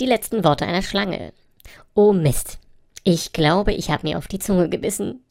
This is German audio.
Die letzten Worte einer Schlange. Oh Mist. Ich glaube, ich habe mir auf die Zunge gebissen.